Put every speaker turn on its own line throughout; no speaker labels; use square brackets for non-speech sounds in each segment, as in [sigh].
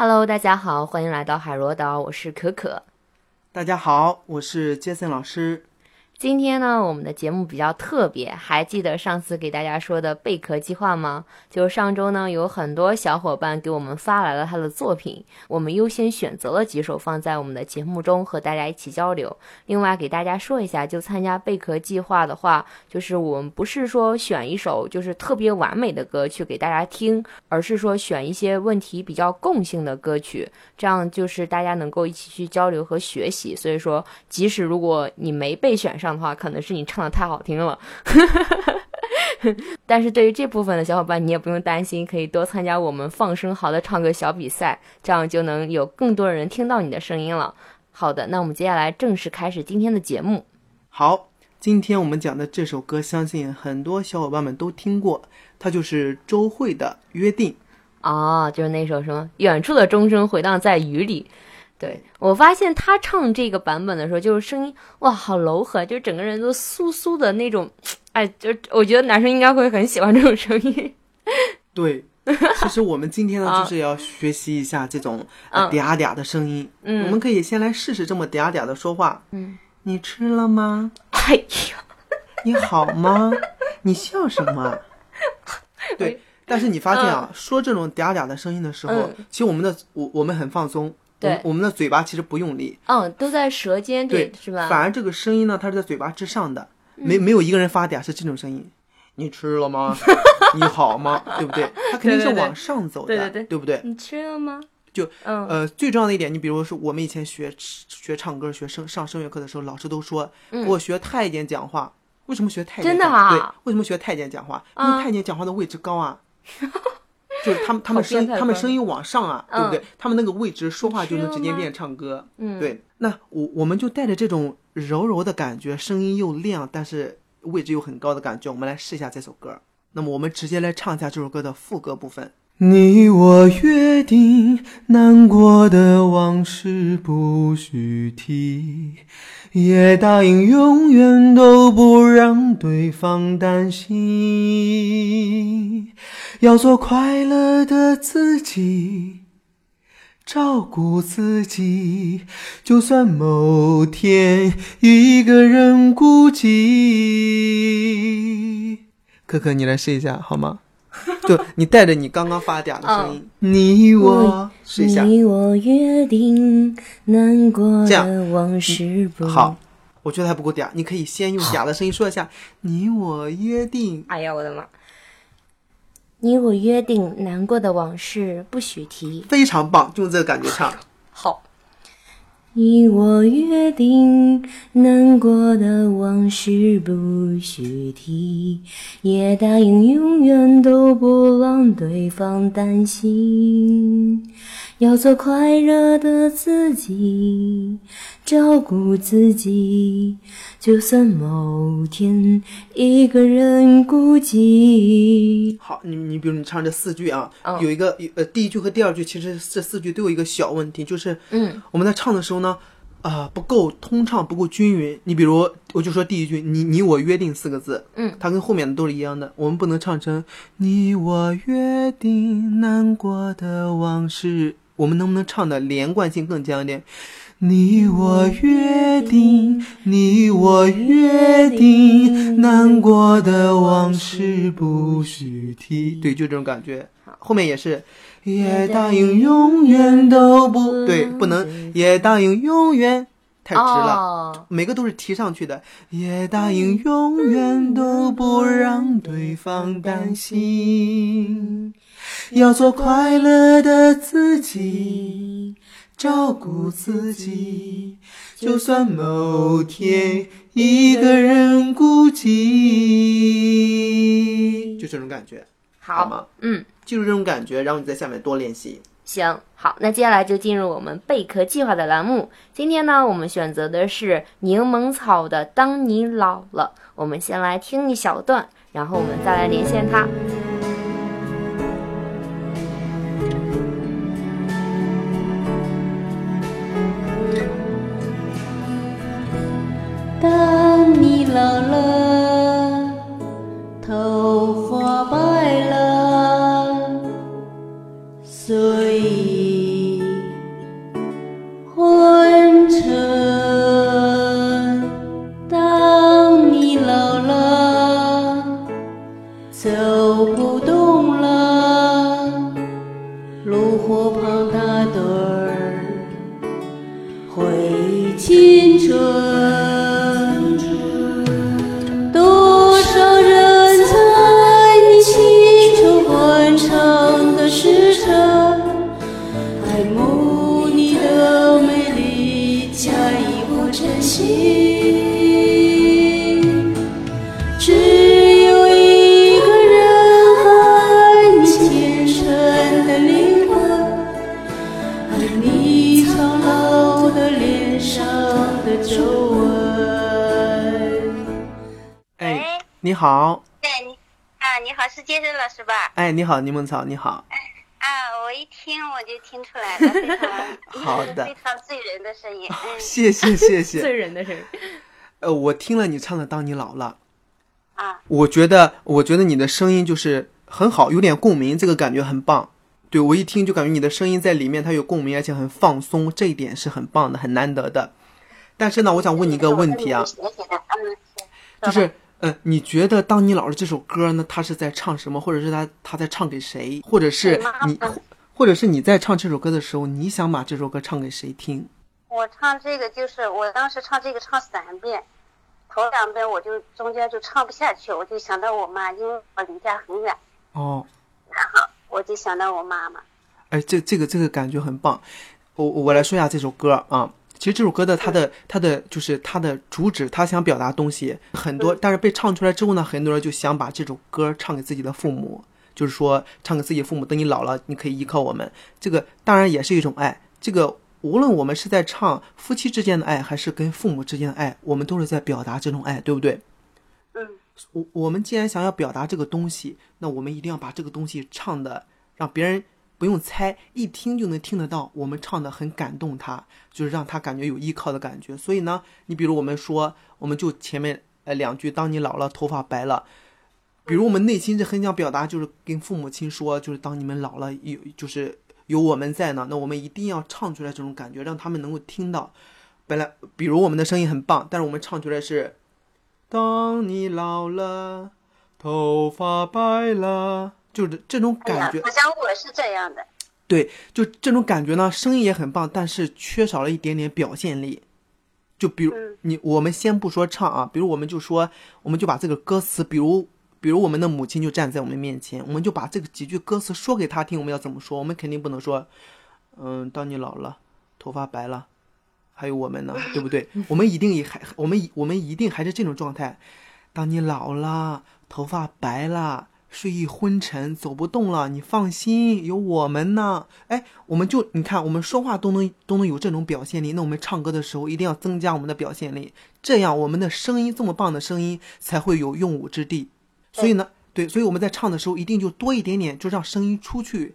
Hello，大家好，欢迎来到海螺岛，我是可可。
大家好，我是杰森老师。
今天呢，我们的节目比较特别，还记得上次给大家说的贝壳计划吗？就上周呢，有很多小伙伴给我们发来了他的作品，我们优先选择了几首放在我们的节目中和大家一起交流。另外给大家说一下，就参加贝壳计划的话，就是我们不是说选一首就是特别完美的歌去给大家听，而是说选一些问题比较共性的歌曲，这样就是大家能够一起去交流和学习。所以说，即使如果你没被选上，的话，可能是你唱的太好听了，[laughs] 但是对于这部分的小伙伴，你也不用担心，可以多参加我们放声好的唱歌小比赛，这样就能有更多人听到你的声音了。好的，那我们接下来正式开始今天的节目。
好，今天我们讲的这首歌，相信很多小伙伴们都听过，它就是周慧的《约定》
哦，就是那首什么“远处的钟声回荡在雨里”。对我发现他唱这个版本的时候，就是声音哇，好柔和，就整个人都酥酥的那种，哎，就我觉得男生应该会很喜欢这种声音。[laughs]
对，其实我们今天呢，就是要学习一下这种嗲嗲的声音。嗯，我们可以先来试试这么嗲嗲的说话。
嗯，
你吃了吗？
哎呀，
你好吗？你笑什么？对，但是你发现啊，说这种嗲嗲的声音的时候，其实我们的我我们很放松。
对，
我们的嘴巴其实不用力，
嗯，都在舌尖，
对，
是吧？
反而这个声音呢，它是在嘴巴之上的，没没有一个人发嗲，是这种声音。你吃了吗？[laughs] 你好吗？对不对？它肯定是往上走的，
对对
对，不对？
你吃了吗？
就，呃，最重要的一点，你比如说我们以前学学唱歌、学声上声乐课的时候，老师都说我学太监讲话。为什么学太监？
真的
啊？对，为什么学太监讲话？因为太监讲话的位置高啊。[laughs] 就是他们，他们声，他们声音往上啊，对不对？他们那个位置说话就能直接变唱歌。
嗯，
对。那我我们就带着这种柔柔的感觉，声音又亮，但是位置又很高的感觉，我们来试一下这首歌。那么我们直接来唱一下这首歌的副歌部分。你我约定，难过的往事不许提，也答应永远都不让对方担心，要做快乐的自己，照顾自己，就算某天一个人孤寂。可可，你来试一下好吗？[laughs] 就你带着你刚刚发嗲的声音，你我试一下。
你我约定，难过的往事不。
好，我觉得还不够嗲，你可以先用嗲的声音说一下。你我约定。
哎呀，我的妈！你我约定，难过的往事不许提。
非常棒，就用这个感觉唱。
好。你我约定，难过的往事不许提，也答应永远都不让对方担心，要做快乐的自己，照顾自己，就算某天一个人孤寂。
好，你你比如你唱这四句啊，有一个呃第一句和第二句，其实这四句都有一个小问题，就是
嗯
我们在唱的时候呢。啊，不够通畅，不够均匀。你比如，我就说第一句“你你我约定”四个字，
嗯，
它跟后面的都是一样的。我们不能唱成“你我约定，难过的往事”。我们能不能唱的连贯性更强一点？“你我约定，你我约定，难过的往事不许提。”对，就这种感觉。后面也是。也答应永远都不对，不能也答应永远太直了，每个都是提上去的。也答应永远都不让对方担心，要做快乐的自己，照顾自己，就算某天一个人孤寂，就这种感觉，好吗？
嗯。
记住这种感觉，然后你在下面多练习。
行，好，那接下来就进入我们贝壳计划的栏目。今天呢，我们选择的是柠檬草的《当你老了》。我们先来听一小段，然后我们再来连线它。
你
好，
对你啊，你好，是健身老师吧？
哎，你好，柠檬草，你好。
啊，我一听我就听出来了，非常 [laughs]
好的
非常醉人的声音。[laughs] 嗯
谢谢谢 [laughs]
醉。人的声音。
呃，我听了你唱的《当你老了》，
啊，
我觉得我觉得你的声音就是很好，有点共鸣，这个感觉很棒。对我一听就感觉你的声音在里面，它有共鸣，而且很放松，这一点是很棒的，很难得的。但是呢，我想问你一个问题啊，就是，呃，你觉得《当你老了》这首歌呢，他是在唱什么，或者是他他在唱给谁，或者是你，或者是你在唱这首歌的时候，你想把这首歌唱给谁听？
我唱这个就是我当时唱这个唱三遍，头两遍我就中间就唱不下去，我就想到我妈，因为我离家很远，
哦，
然后我就想到我妈妈。
哎，这这个这个感觉很棒。我我来说一下这首歌啊。其实这首歌的它的它的就是它的主旨，它想表达东西很多，但是被唱出来之后呢，很多人就想把这首歌唱给自己的父母，就是说唱给自己父母，等你老了，你可以依靠我们。这个当然也是一种爱。这个无论我们是在唱夫妻之间的爱，还是跟父母之间的爱，我们都是在表达这种爱，对不对？
嗯，
我我们既然想要表达这个东西，那我们一定要把这个东西唱的让别人不用猜，一听就能听得到。我们唱的很感动他，就是让他感觉有依靠的感觉。所以呢，你比如我们说，我们就前面呃两句，当你老了，头发白了。比如我们内心是很想表达，就是跟父母亲说，就是当你们老了，有就是有我们在呢，那我们一定要唱出来这种感觉，让他们能够听到。本来，比如我们的声音很棒，但是我们唱出来是当你老了，头发白了，就是这种感觉。
好像我是这样的。
对，就这种感觉呢，声音也很棒，但是缺少了一点点表现力。就比如
嗯
你，我们先不说唱啊，比如我们就说，我们就把这个歌词，比如，比如我们的母亲就站在我们面前，我们就把这个几句歌词说给她听，我们要怎么说？我们肯定不能说，嗯，当你老了，头发白了，还有我们呢，对不对？我们一定也还，我们我们一定还是这种状态。当你老了，头发白了，睡意昏沉，走不动了，你放心，有我们呢。哎，我们就你看，我们说话都能都能有这种表现力，那我们唱歌的时候一定要增加我们的表现力，这样我们的声音这么棒的声音才会有用武之地。所以呢，对，所以我们在唱的时候一定就多一点点，就让声音出去。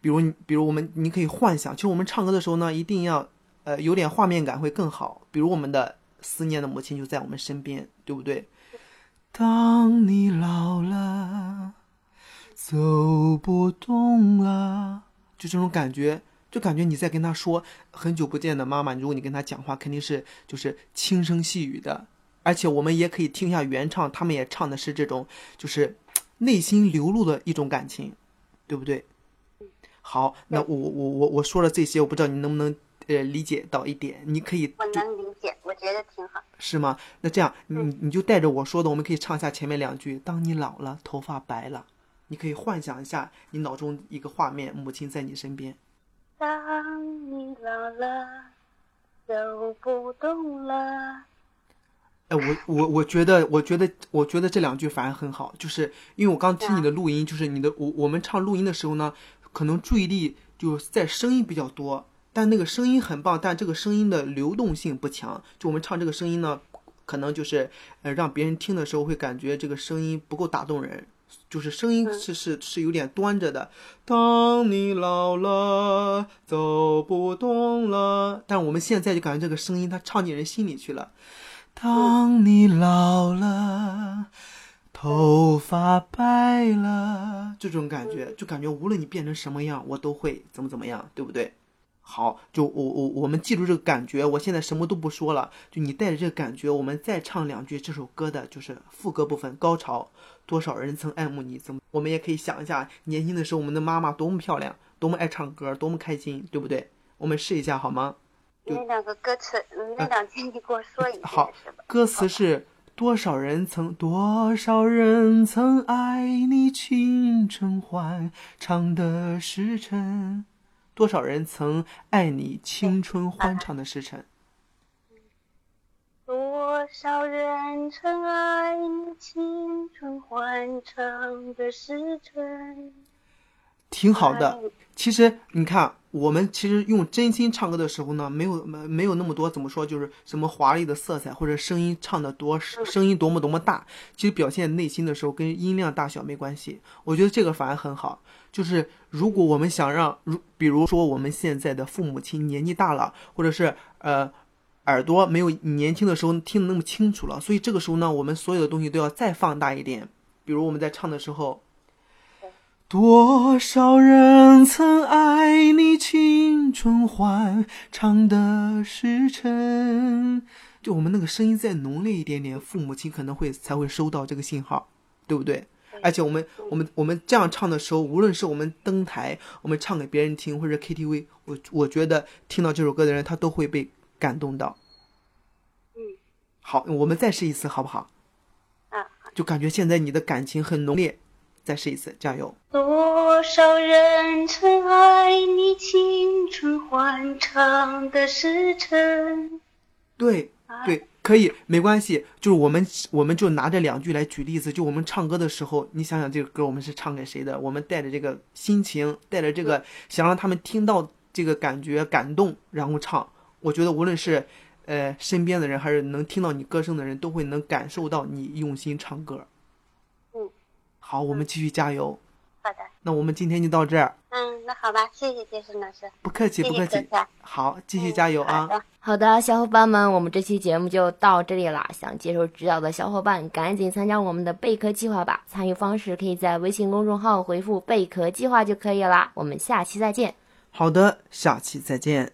比如你，比如我们，你可以幻想，其实我们唱歌的时候呢，一定要呃有点画面感会更好。比如我们的思念的母亲就在我们身边，对不对？当你老了，走不动了，就这种感觉，就感觉你在跟他说很久不见的妈妈。如果你跟他讲话，肯定是就是轻声细语的，而且我们也可以听一下原唱，他们也唱的是这种就是内心流露的一种感情，对不对？好，那我我我我说了这些，我不知道你能不能呃理解到一点，你可以
我能理解，我觉得挺好。
是吗？那这样，你你就带着我说的，我们可以唱一下前面两句。当你老了，头发白了，你可以幻想一下你脑中一个画面，母亲在你身边。
当你老了，走不动了。
哎，我我我觉得，我觉得，我觉得这两句反而很好，就是因为我刚听你的录音，就是你的我我们唱录音的时候呢，可能注意力就在声音比较多，但那个声音很棒，但这个声音的流动性不强。就我们唱这个声音呢，可能就是呃让别人听的时候会感觉这个声音不够打动人，就是声音是是是有点端着的。当你老了，走不动了，但我们现在就感觉这个声音它唱进人心里去了。当你老了，头发白了，这种感觉，就感觉无论你变成什么样，我都会怎么怎么样，对不对？好，就我我我们记住这个感觉。我现在什么都不说了，就你带着这个感觉，我们再唱两句这首歌的，就是副歌部分高潮。多少人曾爱慕你，怎么？我们也可以想一下，年轻的时候我们的妈妈多么漂亮，多么爱唱歌，多么开心，对不对？我们试一下好吗？
那两个歌词，嗯那两句你给我说一遍，
好？歌词是多少人曾多少人曾爱你青春欢唱的时辰，多少人曾爱你青春欢畅的时辰。
多少人曾爱你青春欢畅的时辰？
挺好的。其实你看，我们其实用真心唱歌的时候呢，没有没没有那么多怎么说，就是什么华丽的色彩或者声音唱的多声音多么多么大，其实表现内心的时候跟音量大小没关系。我觉得这个反而很好。就是如果我们想让，如比如说我们现在的父母亲年纪大了，或者是呃耳朵没有年轻的时候听得那么清楚了，所以这个时候呢，我们所有的东西都要再放大一点。比如我们在唱的时候。多少人曾爱你青春欢唱的时辰？就我们那个声音再浓烈一点点，父母亲可能会才会收到这个信号，对不对？而且我们我们我们这样唱的时候，无论是我们登台，我们唱给别人听，或者 KTV，我我觉得听到这首歌的人，他都会被感动到。
嗯，
好，我们再试一次，好不好？
啊，
就感觉现在你的感情很浓烈，再试一次，加油！
多少人曾爱你青春欢唱的时辰？
对对，可以，没关系。就是我们，我们就拿这两句来举例子。就我们唱歌的时候，你想想这个歌我们是唱给谁的？我们带着这个心情，带着这个想让他们听到这个感觉感动，然后唱。我觉得无论是呃身边的人，还是能听到你歌声的人，都会能感受到你用心唱歌。
嗯，
好，我们继续加油。
好的，
那我们今天就到这儿，
嗯，那好吧，谢谢杰森老师，
不客气，
谢
不客气。好，继续加油啊！
好的
好的，小伙伴们，我们这期节目就到这里啦。想接受指导的小伙伴，赶紧参加我们的贝壳计划吧。参与方式可以在微信公众号回复“贝壳计划”就可以啦。我们下期再见。
好的，下期再见。